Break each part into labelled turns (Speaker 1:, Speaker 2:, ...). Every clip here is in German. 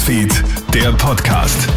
Speaker 1: Newsfeed, der Podcast.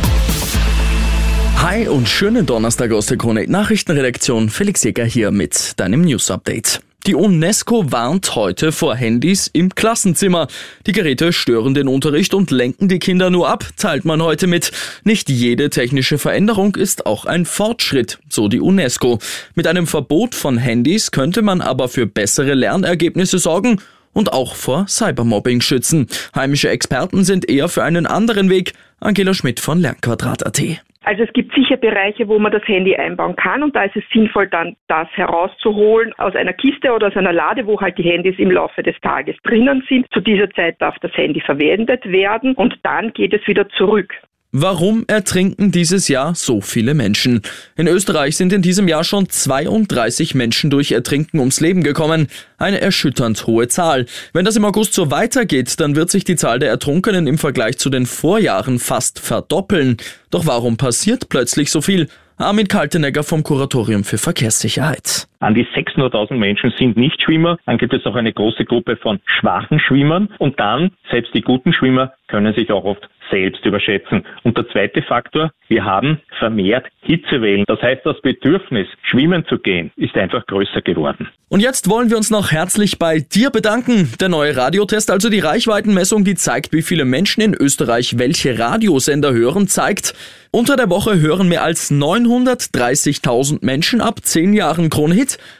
Speaker 2: Hi und schönen Donnerstag aus der Krone Nachrichtenredaktion. Felix Jäger hier mit deinem News Update. Die UNESCO warnt heute vor Handys im Klassenzimmer. Die Geräte stören den Unterricht und lenken die Kinder nur ab, teilt man heute mit. Nicht jede technische Veränderung ist auch ein Fortschritt, so die UNESCO. Mit einem Verbot von Handys könnte man aber für bessere Lernergebnisse sorgen und auch vor Cybermobbing schützen. Heimische Experten sind eher für einen anderen Weg. Angela Schmidt von Lernquadrat.at.
Speaker 3: Also es gibt sicher Bereiche, wo man das Handy einbauen kann und da ist es sinnvoll, dann das herauszuholen aus einer Kiste oder aus einer Lade, wo halt die Handys im Laufe des Tages drinnen sind. Zu dieser Zeit darf das Handy verwendet werden und dann geht es wieder zurück.
Speaker 2: Warum ertrinken dieses Jahr so viele Menschen? In Österreich sind in diesem Jahr schon 32 Menschen durch Ertrinken ums Leben gekommen. Eine erschütternd hohe Zahl. Wenn das im August so weitergeht, dann wird sich die Zahl der Ertrunkenen im Vergleich zu den Vorjahren fast verdoppeln. Doch warum passiert plötzlich so viel? Armin Kaltenegger vom Kuratorium für Verkehrssicherheit.
Speaker 4: An die 600.000 Menschen sind Nichtschwimmer. Dann gibt es auch eine große Gruppe von schwachen Schwimmern. Und dann, selbst die guten Schwimmer können sich auch oft selbst überschätzen. Und der zweite Faktor, wir haben vermehrt Hitzewellen. Das heißt, das Bedürfnis, schwimmen zu gehen, ist einfach größer geworden.
Speaker 2: Und jetzt wollen wir uns noch herzlich bei dir bedanken. Der neue Radiotest, also die Reichweitenmessung, die zeigt, wie viele Menschen in Österreich welche Radiosender hören, zeigt, unter der Woche hören mehr als 930.000 Menschen ab 10 Jahren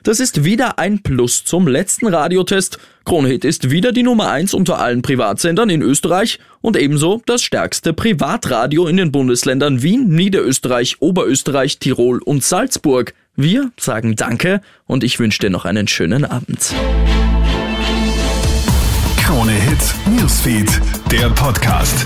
Speaker 2: Das ist wieder ein Plus zum letzten Radiotest. Kronhit ist wieder die Nummer 1 unter allen Privatsendern in Österreich und ebenso das stärkste Privatradio in den Bundesländern Wien, Niederösterreich, Oberösterreich, Tirol und Salzburg. Wir sagen Danke und ich wünsche dir noch einen schönen Abend.
Speaker 1: Krone Hits, Newsfeed, der Podcast.